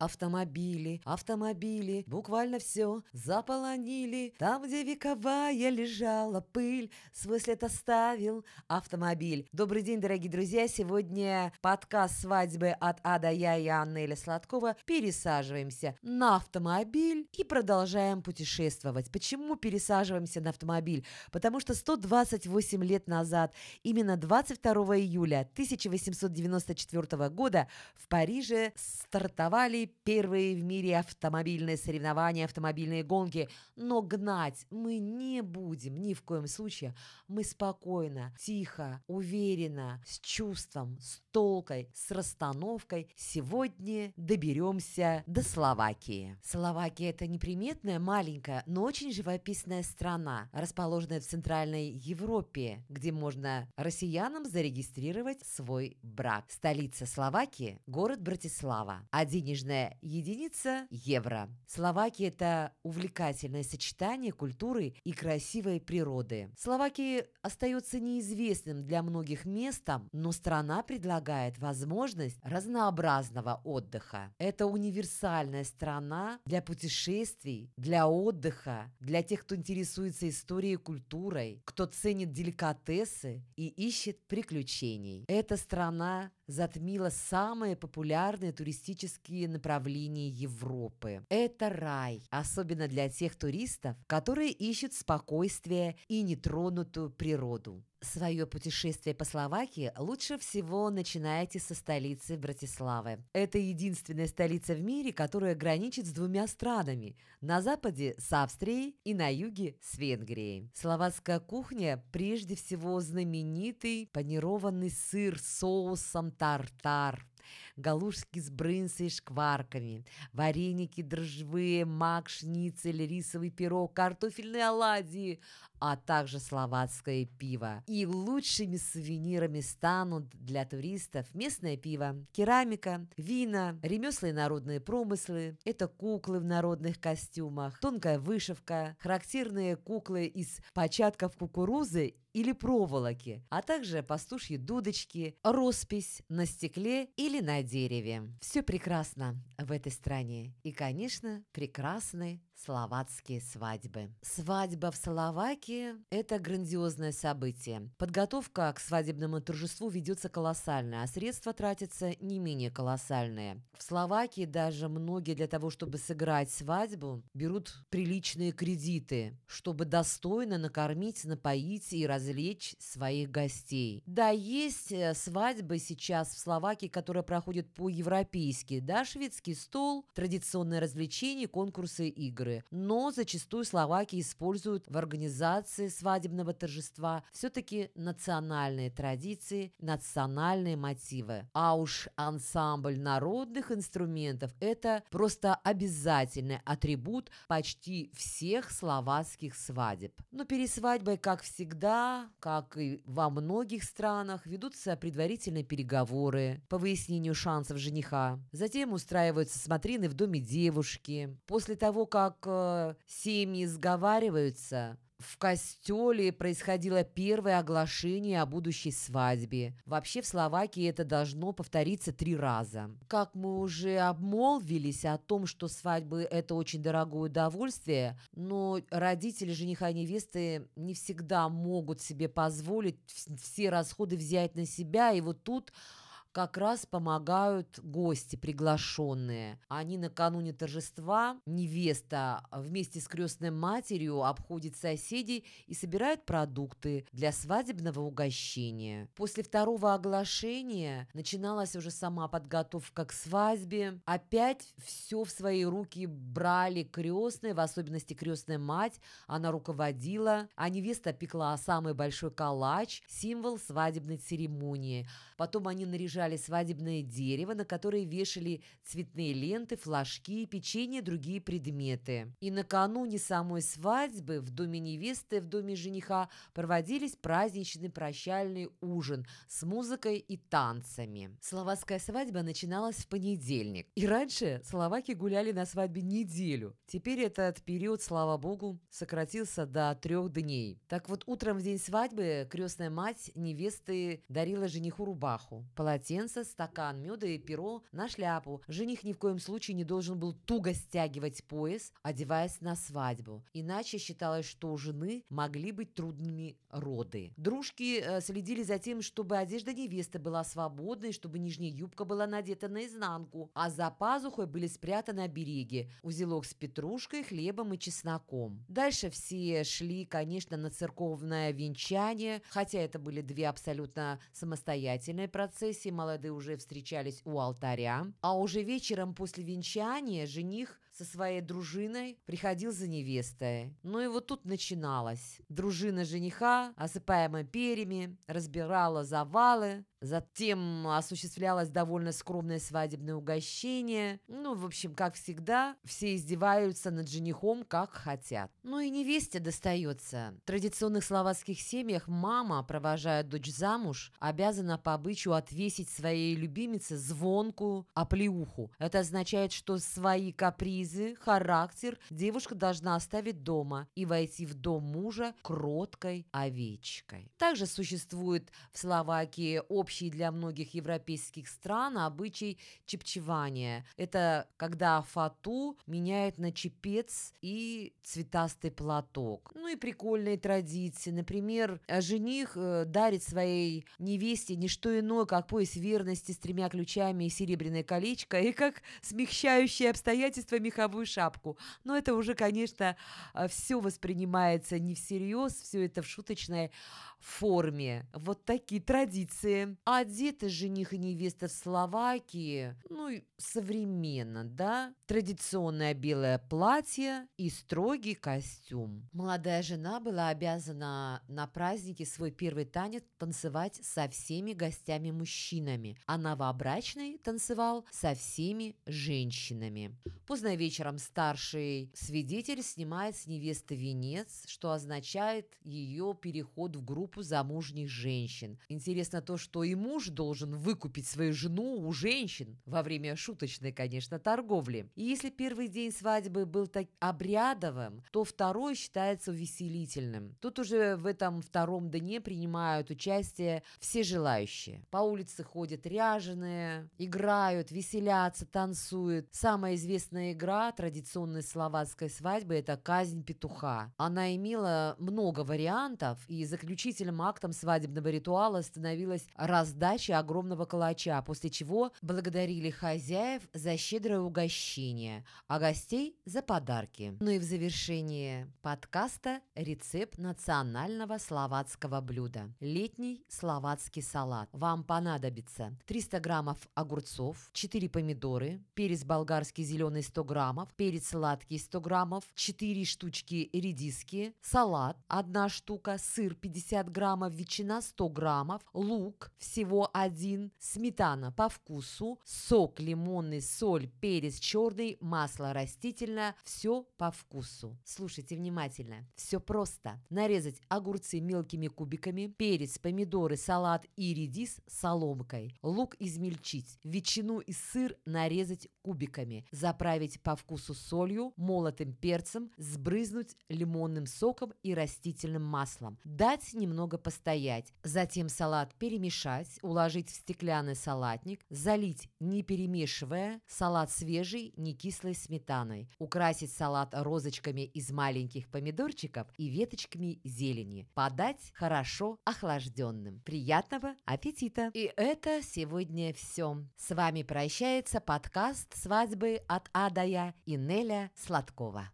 Автомобили, автомобили, буквально все заполонили. Там, где вековая лежала пыль, свой след оставил автомобиль. Добрый день, дорогие друзья. Сегодня подкаст свадьбы от Ада Я и Анны Сладкова. Пересаживаемся на автомобиль и продолжаем путешествовать. Почему пересаживаемся на автомобиль? Потому что 128 лет назад, именно 22 июля 1894 года в Париже стартовали первые в мире автомобильные соревнования, автомобильные гонки. Но гнать мы не будем ни в коем случае. Мы спокойно, тихо, уверенно, с чувством, с толкой, с расстановкой сегодня доберемся до Словакии. Словакия – это неприметная, маленькая, но очень живописная страна, расположенная в Центральной Европе, где можно россиянам зарегистрировать свой брак. Столица Словакии – город Братислава, а денежная Денежная единица – евро. Словакия – это увлекательное сочетание культуры и красивой природы. Словакия остается неизвестным для многих местом, но страна предлагает возможность разнообразного отдыха. Это универсальная страна для путешествий, для отдыха, для тех, кто интересуется историей и культурой, кто ценит деликатесы и ищет приключений. Эта страна затмила самые популярные туристические направления Европы. Это рай, особенно для тех туристов, которые ищут спокойствие и нетронутую природу. Свое путешествие по Словакии лучше всего начинайте со столицы Братиславы. Это единственная столица в мире, которая граничит с двумя странами. На западе с Австрией и на юге с Венгрией. Словацкая кухня прежде всего знаменитый панированный сыр с соусом тартар галушки с брынзой и шкварками, вареники дрожжевые, мак, шницель, рисовый пирог, картофельные оладьи, а также словацкое пиво. И лучшими сувенирами станут для туристов местное пиво, керамика, вина, ремесла и народные промыслы. Это куклы в народных костюмах, тонкая вышивка, характерные куклы из початков кукурузы или проволоки, а также пастушьи дудочки, роспись на стекле или на дереве. Все прекрасно в этой стране. И, конечно, прекрасны словацкие свадьбы. Свадьба в Словакии – это грандиозное событие. Подготовка к свадебному торжеству ведется колоссальная, а средства тратятся не менее колоссальные. В Словакии даже многие для того, чтобы сыграть свадьбу, берут приличные кредиты, чтобы достойно накормить, напоить и развлечь своих гостей. Да, есть э, свадьбы сейчас в Словакии, которые проходят по-европейски. Да, шведский стол, традиционное развлечение, конкурсы, игры культуры, но зачастую словаки используют в организации свадебного торжества все-таки национальные традиции, национальные мотивы. А уж ансамбль народных инструментов – это просто обязательный атрибут почти всех словацких свадеб. Но перед свадьбой, как всегда, как и во многих странах, ведутся предварительные переговоры по выяснению шансов жениха. Затем устраиваются смотрины в доме девушки. После того, как как э, семьи сговариваются, в костеле происходило первое оглашение о будущей свадьбе. Вообще в Словакии это должно повториться три раза. Как мы уже обмолвились о том, что свадьбы – это очень дорогое удовольствие, но родители жениха и невесты не всегда могут себе позволить все расходы взять на себя, и вот тут как раз помогают гости, приглашенные. Они накануне торжества, невеста вместе с крестной матерью обходит соседей и собирает продукты для свадебного угощения. После второго оглашения начиналась уже сама подготовка к свадьбе. Опять все в свои руки брали крестные, в особенности крестная мать. Она руководила, а невеста пекла самый большой калач, символ свадебной церемонии. Потом они наряжали наряжали свадебное дерево, на которое вешали цветные ленты, флажки, печенье другие предметы. И накануне самой свадьбы в доме невесты, в доме жениха проводились праздничный прощальный ужин с музыкой и танцами. Словацкая свадьба начиналась в понедельник. И раньше словаки гуляли на свадьбе неделю. Теперь этот период, слава богу, сократился до трех дней. Так вот, утром в день свадьбы крестная мать невесты дарила жениху рубаху, полотенце, полотенце, стакан меда и перо на шляпу. Жених ни в коем случае не должен был туго стягивать пояс, одеваясь на свадьбу. Иначе считалось, что у жены могли быть трудными роды. Дружки э, следили за тем, чтобы одежда невесты была свободной, чтобы нижняя юбка была надета наизнанку, а за пазухой были спрятаны обереги, узелок с петрушкой, хлебом и чесноком. Дальше все шли, конечно, на церковное венчание, хотя это были две абсолютно самостоятельные процессии, молодые уже встречались у алтаря, а уже вечером после венчания жених со своей дружиной приходил за невестой. Ну и вот тут начиналось. Дружина жениха, осыпаемая перьями, разбирала завалы, Затем осуществлялось довольно скромное свадебное угощение. Ну, в общем, как всегда, все издеваются над женихом, как хотят. Ну и невесте достается. В традиционных словацких семьях мама, провожая дочь замуж, обязана по обычаю отвесить своей любимице звонкую оплеуху. Это означает, что свои капризы, характер девушка должна оставить дома и войти в дом мужа кроткой овечкой. Также существует в Словакии общество общий для многих европейских стран обычай чепчевания. Это когда фату меняют на чепец и цветастый платок. Ну и прикольные традиции. Например, жених э, дарит своей невесте не что иное, как пояс верности с тремя ключами и серебряное колечко, и как смягчающие обстоятельства меховую шапку. Но это уже, конечно, э, все воспринимается не всерьез, все это в шуточной форме. Вот такие традиции. Одеты жених и невеста в Словакии, ну, современно, да? Традиционное белое платье и строгий костюм. Молодая жена была обязана на празднике свой первый танец танцевать со всеми гостями-мужчинами, а новобрачный танцевал со всеми женщинами. Поздно вечером старший свидетель снимает с невесты венец, что означает ее переход в группу замужних женщин. Интересно то, что и муж должен выкупить свою жену у женщин во время шуточной, конечно, торговли. И если первый день свадьбы был так обрядовым, то второй считается увеселительным. Тут уже в этом втором дне принимают участие все желающие. По улице ходят ряженые, играют, веселятся, танцуют. Самая известная игра традиционной словацкой свадьбы – это «Казнь петуха». Она имела много вариантов, и заключительным актом свадебного ритуала становилась раздача огромного калача, после чего благодарили хозяев за щедрое угощение, а гостей за подарки. Ну и в завершение подкаста рецепт национального словацкого блюда. Летний словацкий салат. Вам понадобится 300 граммов огурцов, 4 помидоры, перец болгарский зеленый 100 граммов, перец сладкий 100 граммов, 4 штучки редиски, салат 1 штука, сыр 50 граммов, ветчина 100 граммов, лук всего один, сметана по вкусу, сок лимонный, соль, перец черный, масло растительное, все по вкусу. Слушайте внимательно, все просто. Нарезать огурцы мелкими кубиками, перец, помидоры, салат и редис соломкой, лук измельчить, ветчину и сыр нарезать кубиками, заправить по вкусу солью, молотым перцем, сбрызнуть лимонным соком и растительным маслом, дать немного постоять. Затем салат перемешать, уложить в стеклянный салатник, залить, не перемешивая, салат свежий, не кислой сметаной. Украсить салат розочками из маленьких помидорчиков и веточками зелени. Подать хорошо охлажденным. Приятного аппетита! И это сегодня все. С вами прощается подкаст «Свадьбы от Адая» и Неля Сладкова.